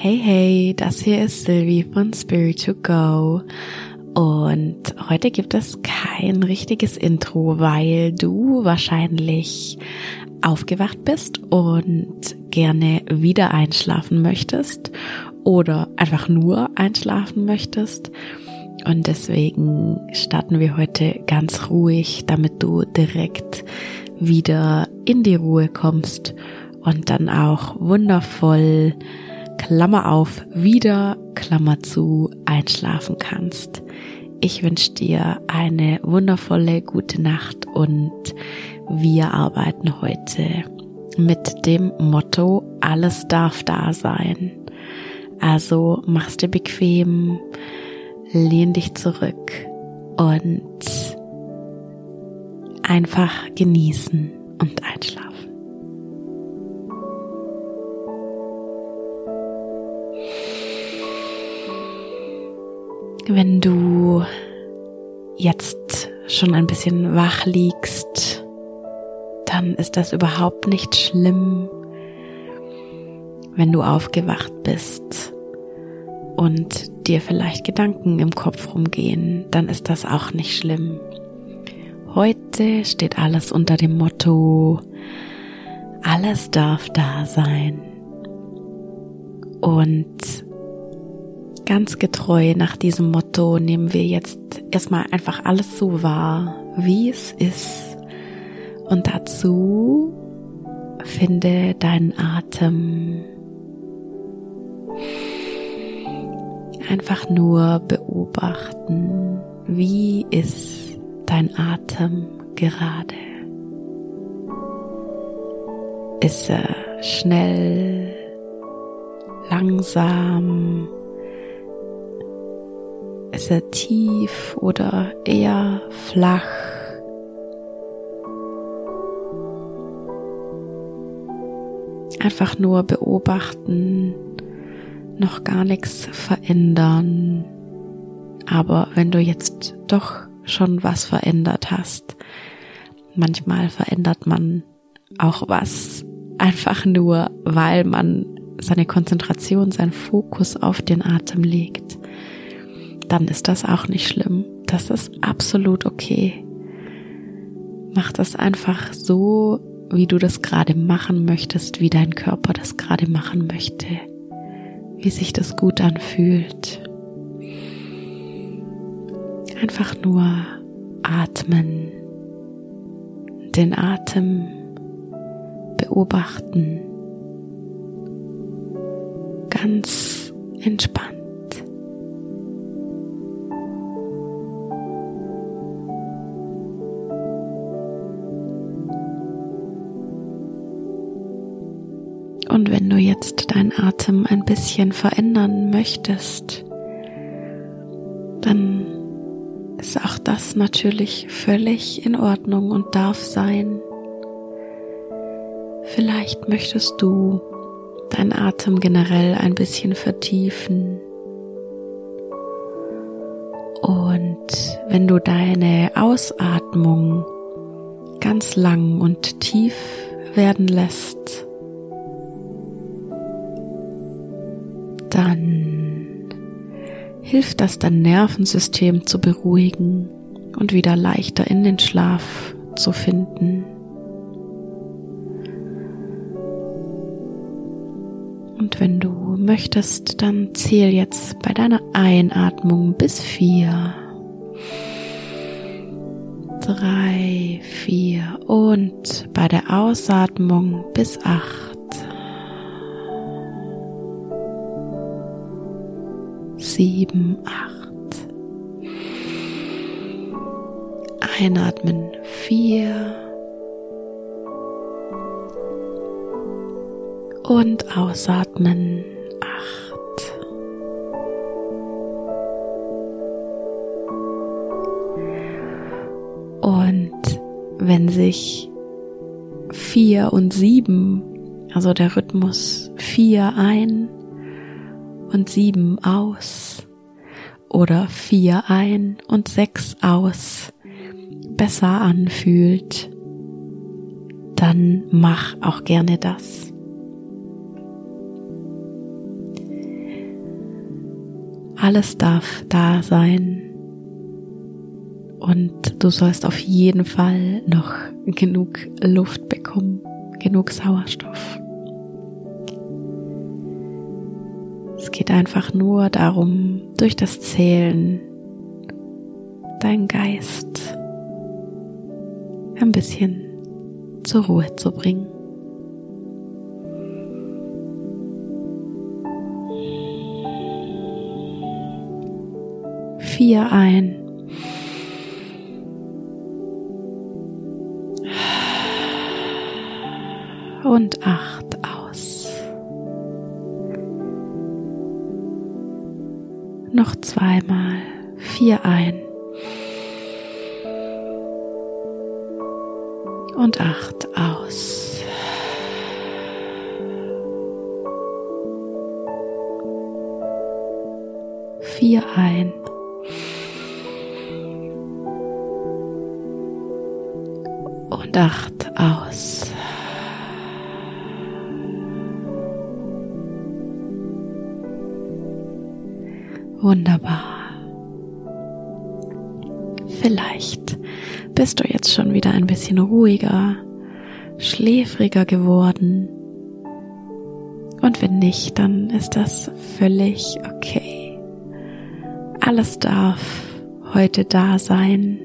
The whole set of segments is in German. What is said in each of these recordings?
Hey, hey, das hier ist Sylvie von Spirit to Go. Und heute gibt es kein richtiges Intro, weil du wahrscheinlich aufgewacht bist und gerne wieder einschlafen möchtest oder einfach nur einschlafen möchtest. Und deswegen starten wir heute ganz ruhig, damit du direkt wieder in die Ruhe kommst und dann auch wundervoll Klammer auf, wieder, Klammer zu, einschlafen kannst. Ich wünsche dir eine wundervolle gute Nacht und wir arbeiten heute mit dem Motto, alles darf da sein. Also mach's dir bequem, lehn dich zurück und einfach genießen und einschlafen. Wenn du jetzt schon ein bisschen wach liegst, dann ist das überhaupt nicht schlimm. Wenn du aufgewacht bist und dir vielleicht Gedanken im Kopf rumgehen, dann ist das auch nicht schlimm. Heute steht alles unter dem Motto, alles darf da sein. Und Ganz getreu nach diesem Motto nehmen wir jetzt erstmal einfach alles so wahr, wie es ist. Und dazu finde deinen Atem. Einfach nur beobachten, wie ist dein Atem gerade. Ist er schnell, langsam, ist er tief oder eher flach? Einfach nur beobachten, noch gar nichts verändern. Aber wenn du jetzt doch schon was verändert hast, manchmal verändert man auch was einfach nur, weil man seine Konzentration, seinen Fokus auf den Atem legt dann ist das auch nicht schlimm. Das ist absolut okay. Mach das einfach so, wie du das gerade machen möchtest, wie dein Körper das gerade machen möchte, wie sich das gut anfühlt. Einfach nur atmen, den Atem beobachten, ganz entspannt. Atem ein bisschen verändern möchtest, dann ist auch das natürlich völlig in Ordnung und darf sein. Vielleicht möchtest du deinen Atem generell ein bisschen vertiefen. Und wenn du deine Ausatmung ganz lang und tief werden lässt, dann hilft das dein Nervensystem zu beruhigen und wieder leichter in den Schlaf zu finden. Und wenn du möchtest, dann zähl jetzt bei deiner Einatmung bis vier. Drei, vier und bei der Ausatmung bis acht. Sieben, acht. Einatmen vier. Und ausatmen acht. Und wenn sich vier und sieben, also der Rhythmus vier ein und sieben aus oder vier ein und sechs aus besser anfühlt, dann mach auch gerne das. Alles darf da sein. Und du sollst auf jeden Fall noch genug Luft bekommen, genug Sauerstoff. Es geht einfach nur darum, durch das Zählen deinen Geist ein bisschen zur Ruhe zu bringen. Vier ein. Und acht Noch zweimal. Vier ein. und acht aus. Vier ein. Und acht bisschen ruhiger, schläfriger geworden. Und wenn nicht, dann ist das völlig okay. Alles darf heute da sein.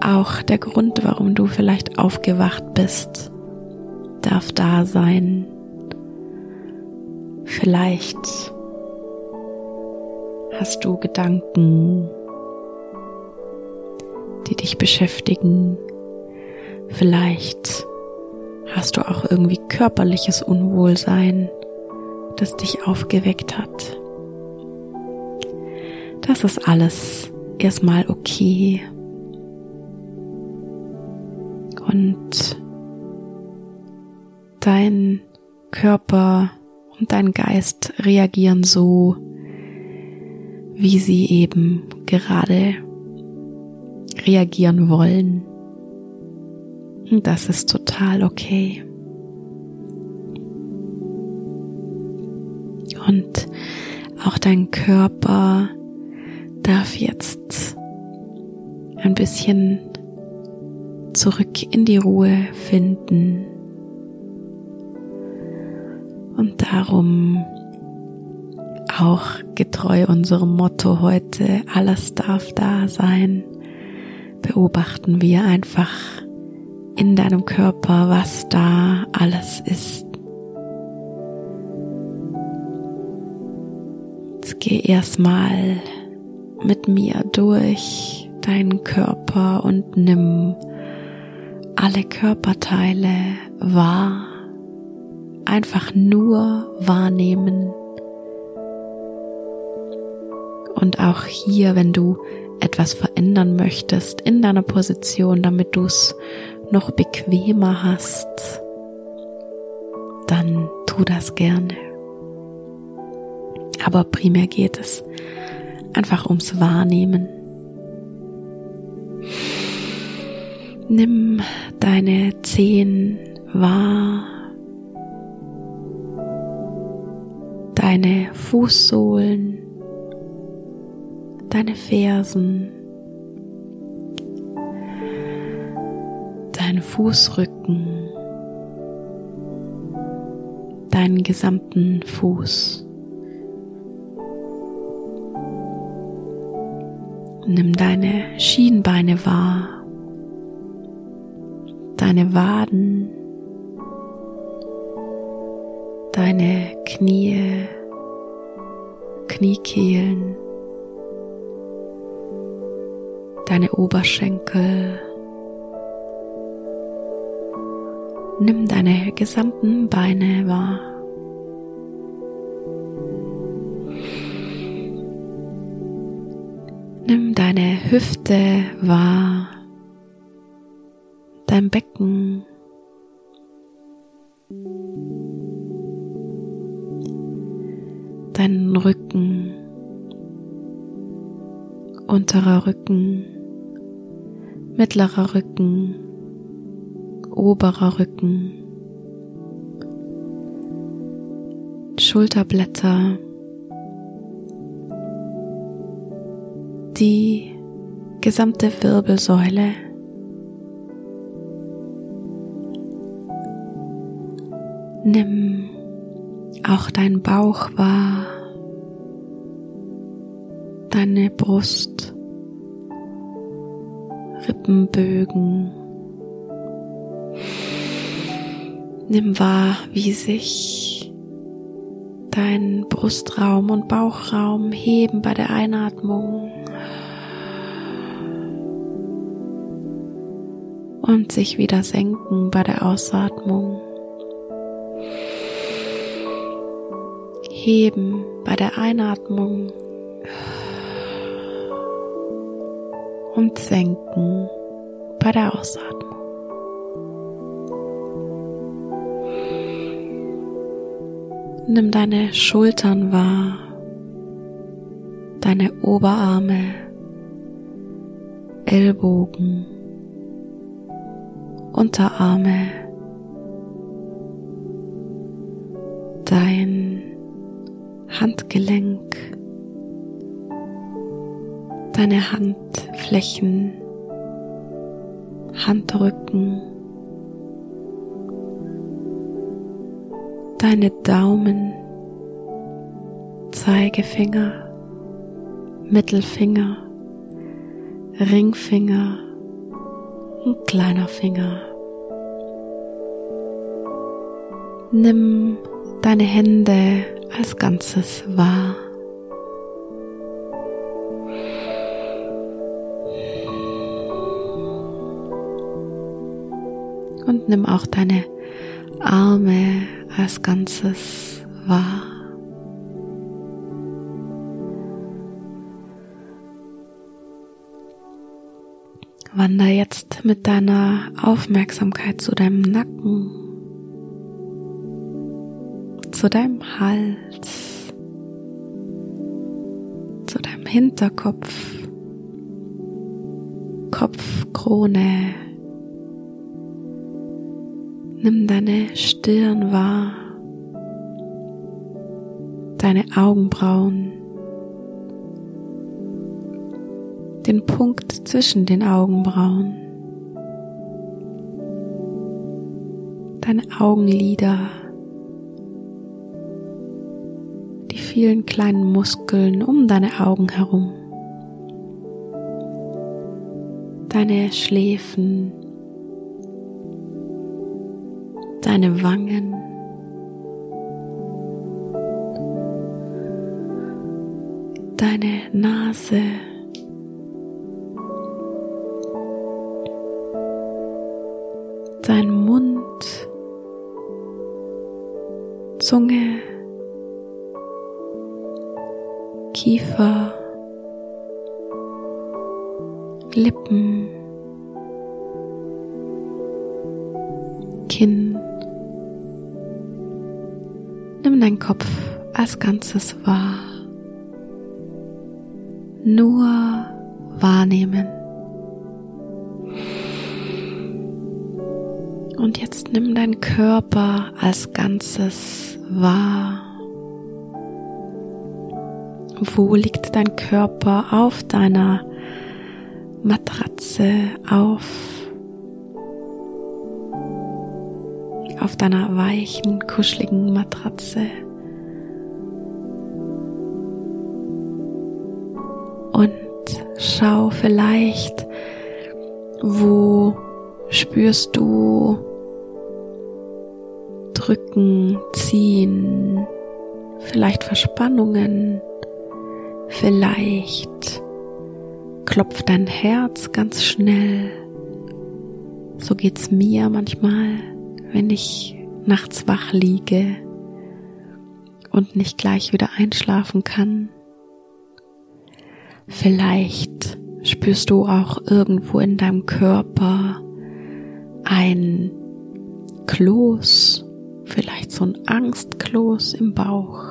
Auch der Grund, warum du vielleicht aufgewacht bist, darf da sein. Vielleicht hast du Gedanken, dich beschäftigen. Vielleicht hast du auch irgendwie körperliches Unwohlsein, das dich aufgeweckt hat. Das ist alles erstmal okay. Und dein Körper und dein Geist reagieren so, wie sie eben gerade reagieren wollen. Und das ist total okay. Und auch dein Körper darf jetzt ein bisschen zurück in die Ruhe finden. Und darum auch getreu unserem Motto heute, alles darf da sein, beobachten wir einfach in deinem Körper, was da alles ist. Jetzt geh erstmal mit mir durch deinen Körper und nimm alle Körperteile wahr. Einfach nur wahrnehmen. Und auch hier, wenn du etwas verändern möchtest in deiner Position, damit du es noch bequemer hast, dann tu das gerne. Aber primär geht es einfach ums Wahrnehmen. Nimm deine Zehen wahr, deine Fußsohlen, deine Fersen, deinen Fußrücken, deinen gesamten Fuß. Nimm deine Schienbeine wahr, deine Waden, deine Knie, Kniekehlen, deine Oberschenkel. Nimm deine gesamten Beine wahr. Nimm deine Hüfte wahr, dein Becken, deinen Rücken, unterer Rücken, mittlerer Rücken, oberer Rücken, Schulterblätter, die gesamte Wirbelsäule. Nimm auch dein Bauch wahr, deine Brust. Rippenbögen. Nimm wahr, wie sich dein Brustraum und Bauchraum heben bei der Einatmung und sich wieder senken bei der Ausatmung. Heben bei der Einatmung und senken bei der Ausatmung. Nimm deine Schultern wahr, deine Oberarme, Ellbogen, Unterarme, dein Handgelenk, deine Handflächen, Handrücken, deine Daumen, Zeigefinger, Mittelfinger, Ringfinger und kleiner Finger. Nimm deine Hände als Ganzes wahr. Nimm auch deine Arme als Ganzes wahr. Wander jetzt mit deiner Aufmerksamkeit zu deinem Nacken, zu deinem Hals, zu deinem Hinterkopf, Kopfkrone, Nimm deine Stirn wahr, deine Augenbrauen, den Punkt zwischen den Augenbrauen, deine Augenlider, die vielen kleinen Muskeln um deine Augen herum, deine Schläfen, deine Wangen, deine Nase, dein Mund, Zunge, Kiefer, Lippen, Kopf als Ganzes wahr. Nur wahrnehmen. Und jetzt nimm deinen Körper als Ganzes wahr. Wo liegt dein Körper auf deiner Matratze auf? auf deiner weichen, kuscheligen Matratze. Schau vielleicht, wo spürst du Drücken, Ziehen, vielleicht Verspannungen, vielleicht klopft dein Herz ganz schnell. So geht's mir manchmal wenn ich nachts wach liege und nicht gleich wieder einschlafen kann. Vielleicht spürst du auch irgendwo in deinem Körper ein Kloß, vielleicht so ein Angstkloß im Bauch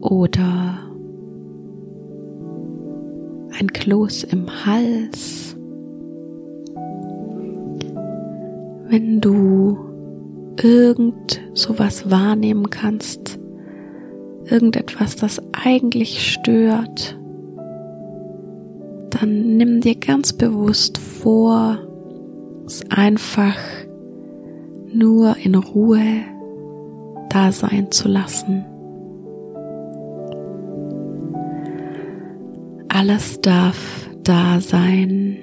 oder ein Kloß im Hals. Wenn du irgend sowas wahrnehmen kannst, irgendetwas, das eigentlich stört, dann nimm dir ganz bewusst vor, es einfach nur in Ruhe da sein zu lassen. Alles darf da sein.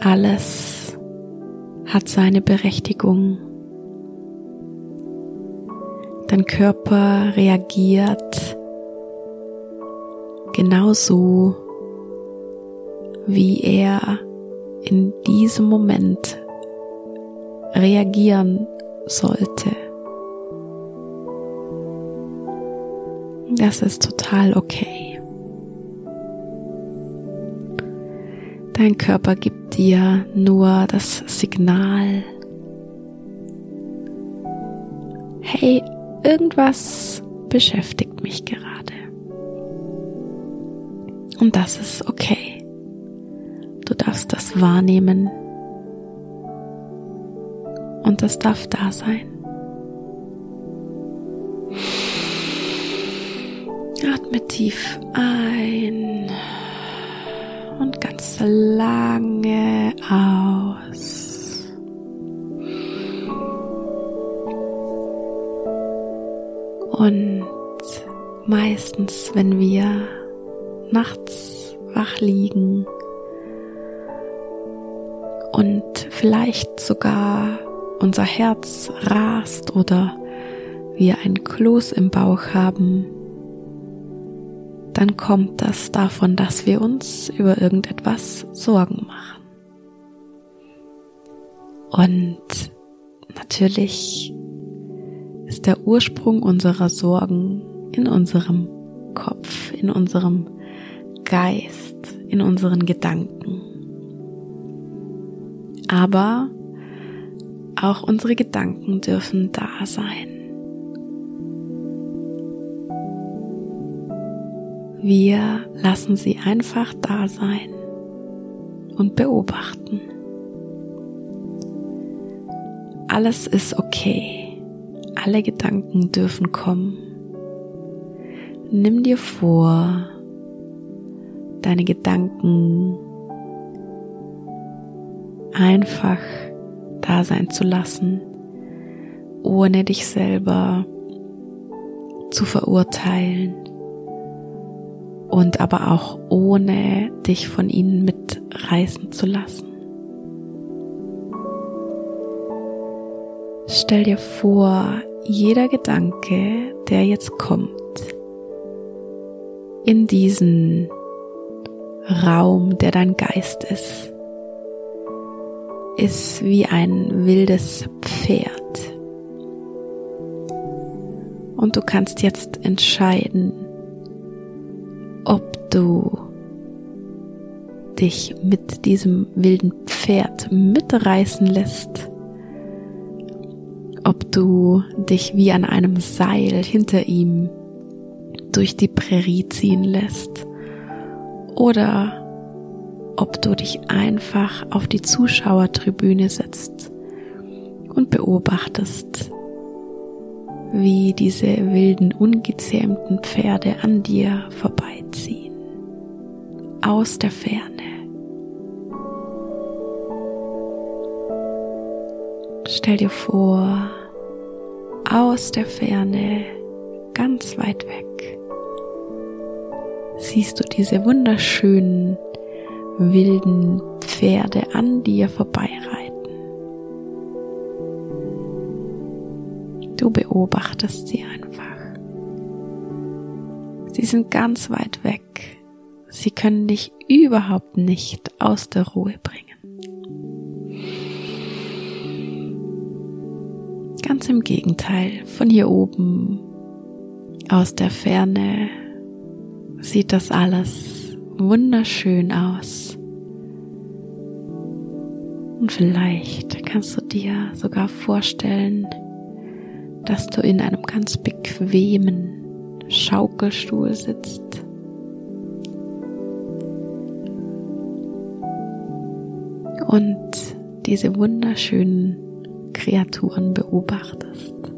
Alles hat seine Berechtigung. Dein Körper reagiert genauso, wie er in diesem Moment reagieren sollte. Das ist total okay. Dein Körper gibt dir nur das Signal, hey, irgendwas beschäftigt mich gerade. Und das ist okay. Du darfst das wahrnehmen. Und das darf da sein. Atme tief ein und ganz lange aus. Und meistens, wenn wir nachts wach liegen und vielleicht sogar unser Herz rast oder wir ein Kloß im Bauch haben, dann kommt das davon, dass wir uns über irgendetwas Sorgen machen. Und natürlich ist der Ursprung unserer Sorgen in unserem Kopf, in unserem Geist, in unseren Gedanken. Aber auch unsere Gedanken dürfen da sein. Wir lassen sie einfach da sein und beobachten. Alles ist okay. Alle Gedanken dürfen kommen. Nimm dir vor, deine Gedanken einfach da sein zu lassen, ohne dich selber zu verurteilen und aber auch ohne dich von ihnen mitreißen zu lassen. Stell dir vor, jeder Gedanke, der jetzt kommt, in diesen Raum, der dein Geist ist, ist wie ein wildes Pferd. Und du kannst jetzt entscheiden, ob du dich mit diesem wilden Pferd mitreißen lässt, ob du dich wie an einem Seil hinter ihm durch die Prärie ziehen lässt oder ob du dich einfach auf die Zuschauertribüne setzt und beobachtest, wie diese wilden, ungezähmten Pferde an dir vorbeiziehen, aus der Ferne. Stell dir vor, aus der Ferne, ganz weit weg, siehst du diese wunderschönen wilden Pferde an dir vorbeireiten. Du beobachtest sie einfach. Sie sind ganz weit weg. Sie können dich überhaupt nicht aus der Ruhe bringen. Ganz im Gegenteil, von hier oben, aus der Ferne, sieht das alles wunderschön aus. Und vielleicht kannst du dir sogar vorstellen, dass du in einem ganz bequemen Schaukelstuhl sitzt. Und diese wunderschönen Kreaturen beobachtest.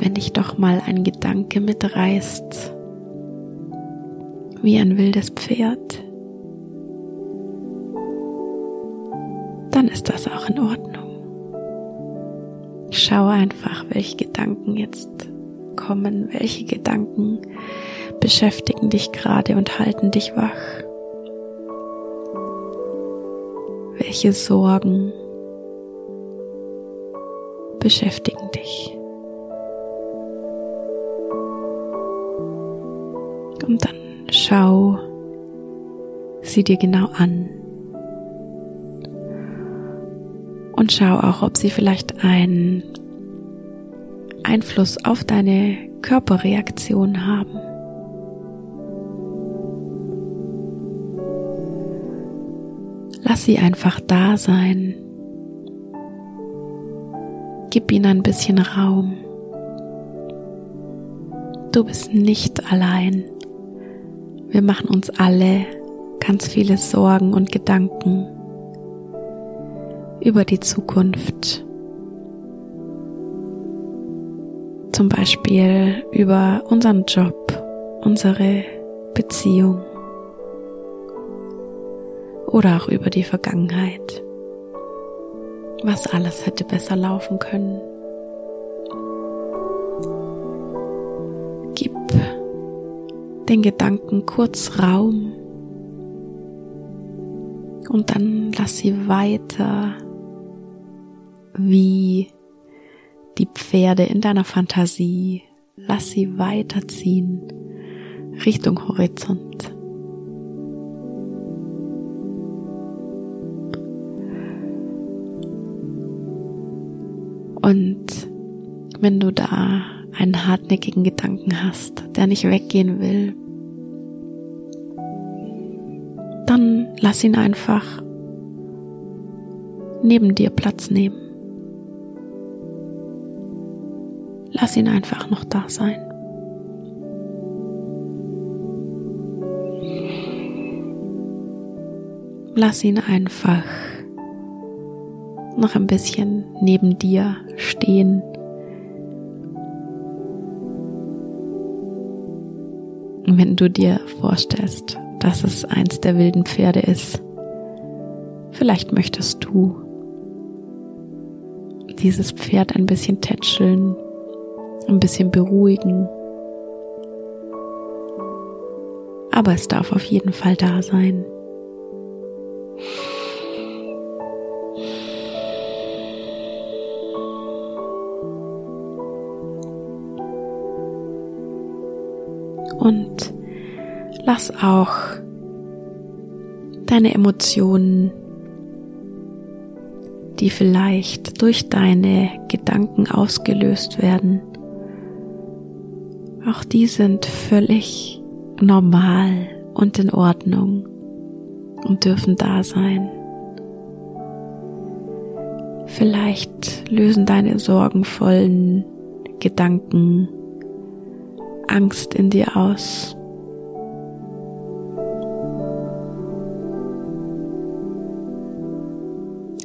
Wenn dich doch mal ein Gedanke mitreißt, wie ein wildes Pferd, dann ist das auch in Ordnung. Schau einfach, welche Gedanken jetzt kommen, welche Gedanken beschäftigen dich gerade und halten dich wach. Welche Sorgen beschäftigen dich. Und dann schau sie dir genau an. Und schau auch, ob sie vielleicht einen Einfluss auf deine Körperreaktion haben. Lass sie einfach da sein. Gib ihnen ein bisschen Raum. Du bist nicht allein. Wir machen uns alle ganz viele Sorgen und Gedanken über die Zukunft. Zum Beispiel über unseren Job, unsere Beziehung oder auch über die Vergangenheit. Was alles hätte besser laufen können. Den Gedanken kurz Raum und dann lass sie weiter wie die Pferde in deiner Fantasie. Lass sie weiterziehen Richtung Horizont. Und wenn du da einen hartnäckigen Gedanken hast, der nicht weggehen will, dann lass ihn einfach neben dir Platz nehmen. Lass ihn einfach noch da sein. Lass ihn einfach noch ein bisschen neben dir stehen. Wenn du dir vorstellst, dass es eins der wilden Pferde ist, vielleicht möchtest du dieses Pferd ein bisschen tätscheln, ein bisschen beruhigen. Aber es darf auf jeden Fall da sein. Und lass auch deine Emotionen, die vielleicht durch deine Gedanken ausgelöst werden, auch die sind völlig normal und in Ordnung und dürfen da sein. Vielleicht lösen deine sorgenvollen Gedanken Angst in dir aus.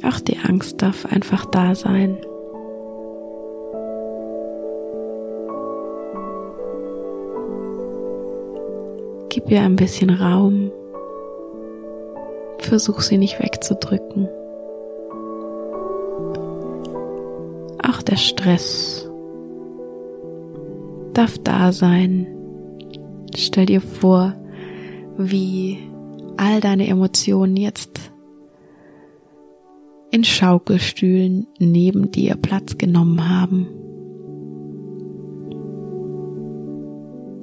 Auch die Angst darf einfach da sein. Gib ihr ein bisschen Raum. Versuch sie nicht wegzudrücken. Auch der Stress darf da sein. Stell dir vor, wie all deine Emotionen jetzt in Schaukelstühlen neben dir Platz genommen haben.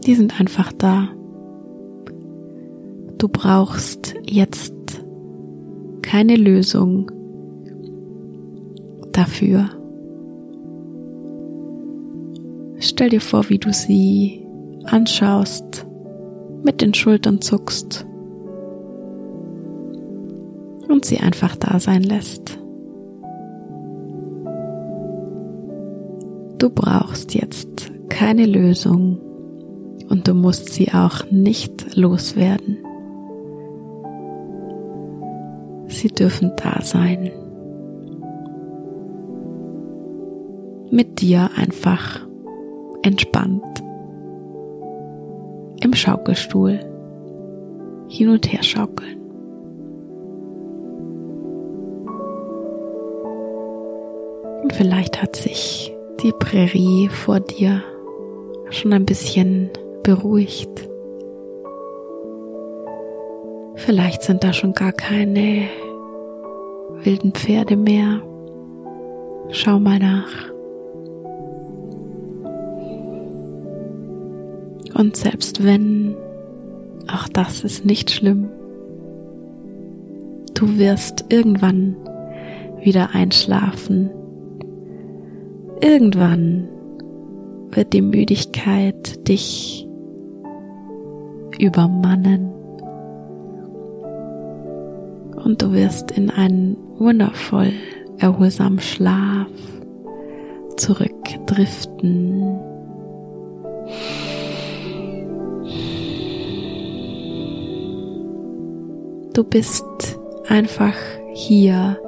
Die sind einfach da. Du brauchst jetzt keine Lösung dafür. Stell dir vor, wie du sie anschaust, mit den Schultern zuckst und sie einfach da sein lässt. Du brauchst jetzt keine Lösung und du musst sie auch nicht loswerden. Sie dürfen da sein. Mit dir einfach entspannt im Schaukelstuhl hin und her schaukeln. Und vielleicht hat sich die Prärie vor dir schon ein bisschen beruhigt. Vielleicht sind da schon gar keine wilden Pferde mehr. Schau mal nach. Und selbst wenn, auch das ist nicht schlimm, du wirst irgendwann wieder einschlafen. Irgendwann wird die Müdigkeit dich übermannen und du wirst in einen wundervoll erholsamen Schlaf zurückdriften. Du bist einfach hier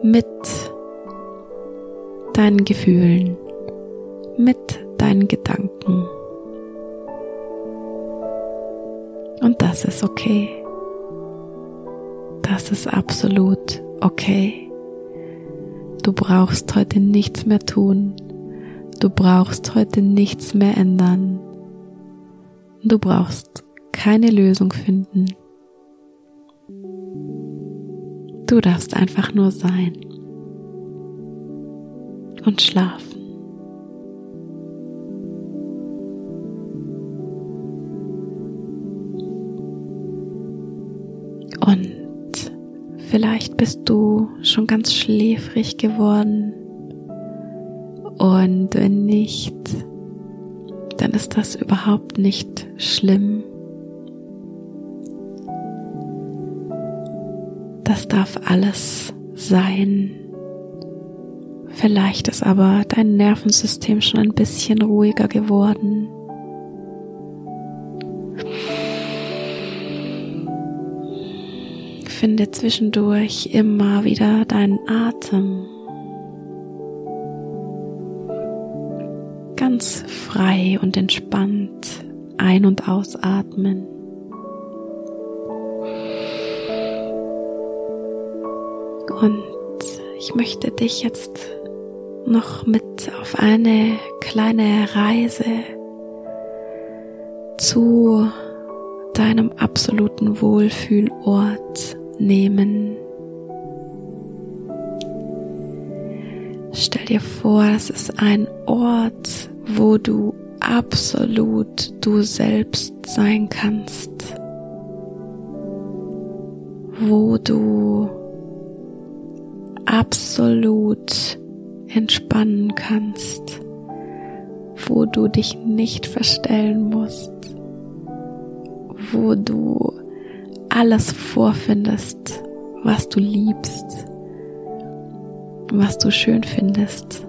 mit deinen Gefühlen, mit deinen Gedanken. Und das ist okay. Das ist absolut okay. Du brauchst heute nichts mehr tun. Du brauchst heute nichts mehr ändern. Du brauchst keine Lösung finden. Du darfst einfach nur sein und schlafen. Und vielleicht bist du schon ganz schläfrig geworden. Und wenn nicht, dann ist das überhaupt nicht schlimm. Das darf alles sein. Vielleicht ist aber dein Nervensystem schon ein bisschen ruhiger geworden. Finde zwischendurch immer wieder deinen Atem. Ganz frei und entspannt ein- und ausatmen. Und ich möchte dich jetzt noch mit auf eine kleine Reise zu deinem absoluten Wohlfühlort nehmen. Stell dir vor, es ist ein Ort, wo du absolut du selbst sein kannst, wo du absolut entspannen kannst, wo du dich nicht verstellen musst, wo du alles vorfindest, was du liebst, was du schön findest,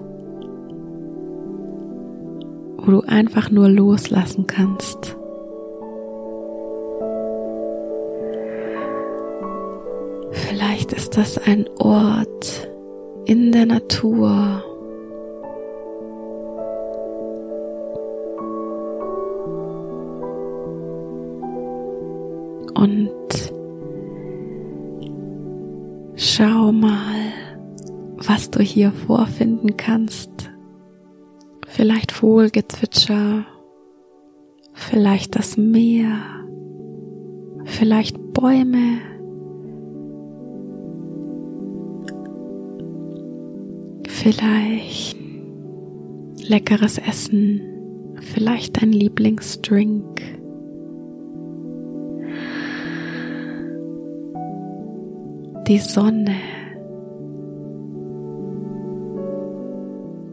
wo du einfach nur loslassen kannst. Ist das ein Ort in der Natur. Und schau mal, was du hier vorfinden kannst. Vielleicht Vogelgezwitscher, vielleicht das Meer, vielleicht Bäume, Vielleicht leckeres Essen, vielleicht dein Lieblingsdrink. Die Sonne.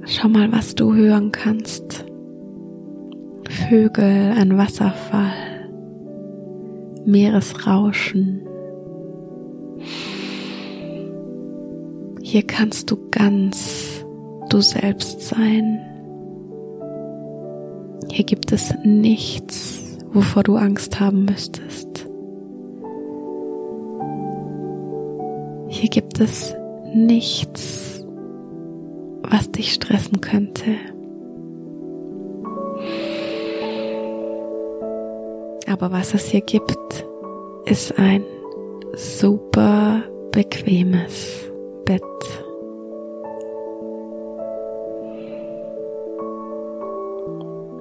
Schau mal, was du hören kannst. Vögel, ein Wasserfall, Meeresrauschen. Hier kannst du ganz du selbst sein. Hier gibt es nichts, wovor du Angst haben müsstest. Hier gibt es nichts, was dich stressen könnte. Aber was es hier gibt, ist ein super bequemes Bett.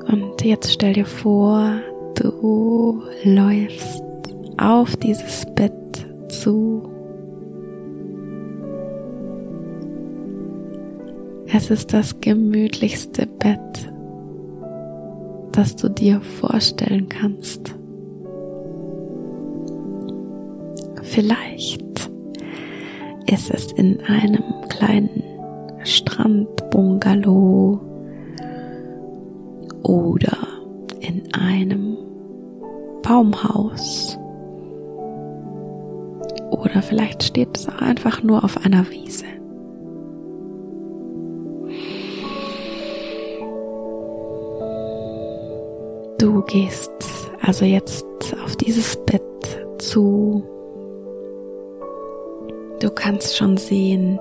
Und jetzt stell dir vor, du läufst auf dieses Bett zu. Es ist das gemütlichste Bett, das du dir vorstellen kannst. Vielleicht ist es in einem kleinen Strandbungalow oder in einem Baumhaus. Oder vielleicht steht es auch einfach nur auf einer Wiese. Du gehst also jetzt auf dieses Bett zu. Du kannst schon sehen,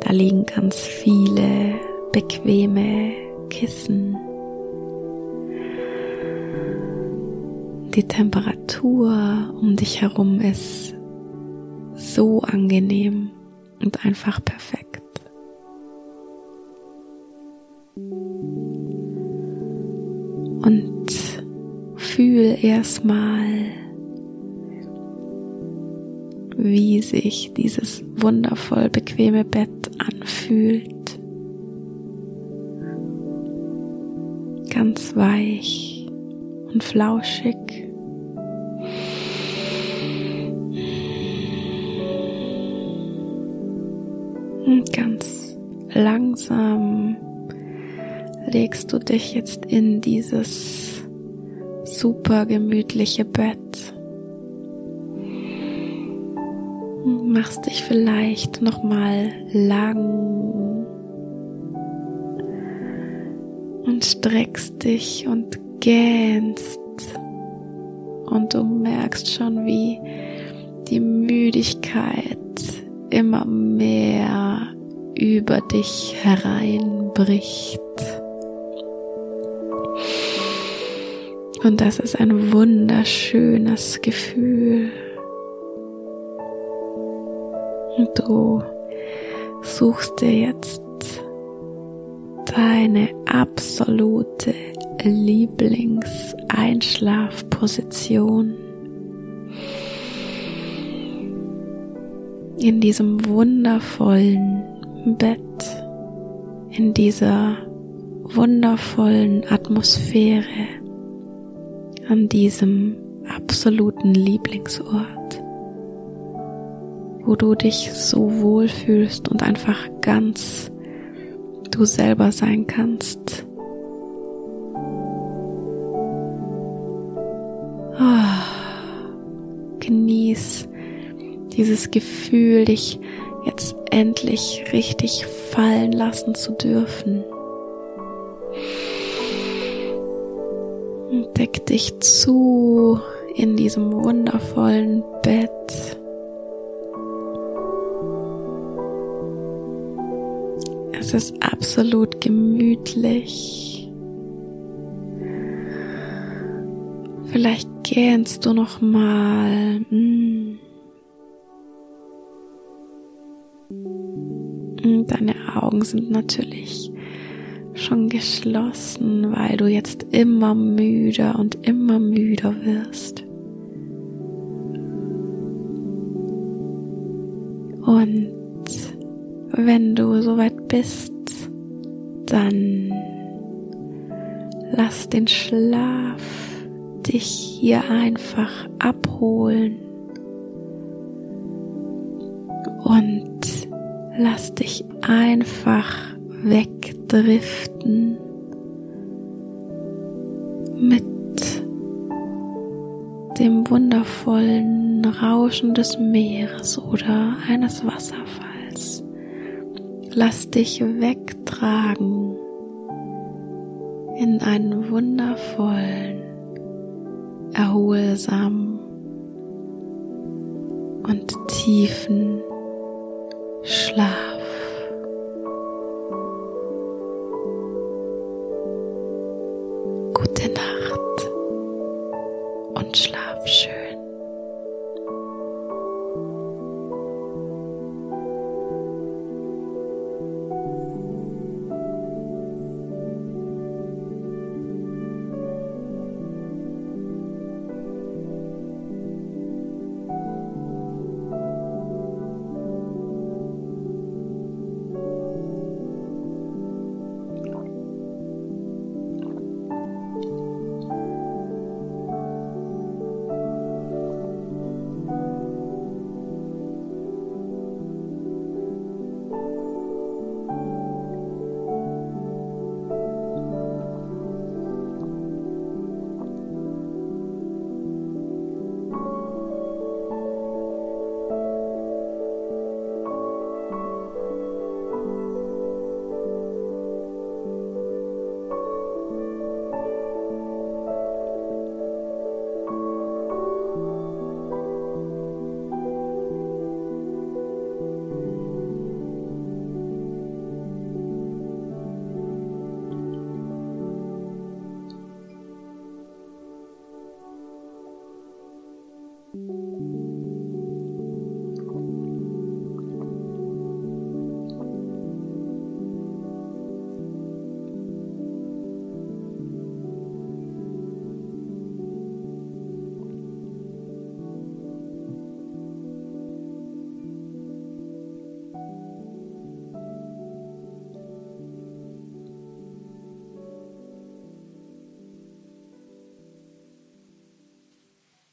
da liegen ganz viele bequeme Kissen. Die Temperatur um dich herum ist so angenehm und einfach perfekt. Und fühl erstmal, wie sich dieses wundervoll bequeme Bett anfühlt. Ganz weich und flauschig. Und ganz langsam legst du dich jetzt in dieses super gemütliche Bett. Machst dich vielleicht noch mal lang und streckst dich und gähnst und du merkst schon, wie die Müdigkeit immer mehr über dich hereinbricht. Und das ist ein wunderschönes Gefühl. Und du suchst dir jetzt deine absolute Lieblingseinschlafposition. In diesem wundervollen Bett, in dieser wundervollen Atmosphäre an diesem absoluten Lieblingsort, wo du dich so wohl fühlst und einfach ganz du selber sein kannst. Oh, genieß dieses Gefühl, dich jetzt endlich richtig fallen lassen zu dürfen. Deck dich zu in diesem wundervollen Bett. Es ist absolut gemütlich. Vielleicht gähnst du noch mal. Mm. Deine Augen sind natürlich schon geschlossen, weil du jetzt immer müder und immer müder wirst. Und wenn du soweit bist, dann lass den Schlaf dich hier einfach abholen und lass dich einfach wegdriften mit dem wundervollen Rauschen des Meeres oder eines Wasserfalls. Lass dich wegtragen in einen wundervollen, erholsamen und tiefen Schlaf.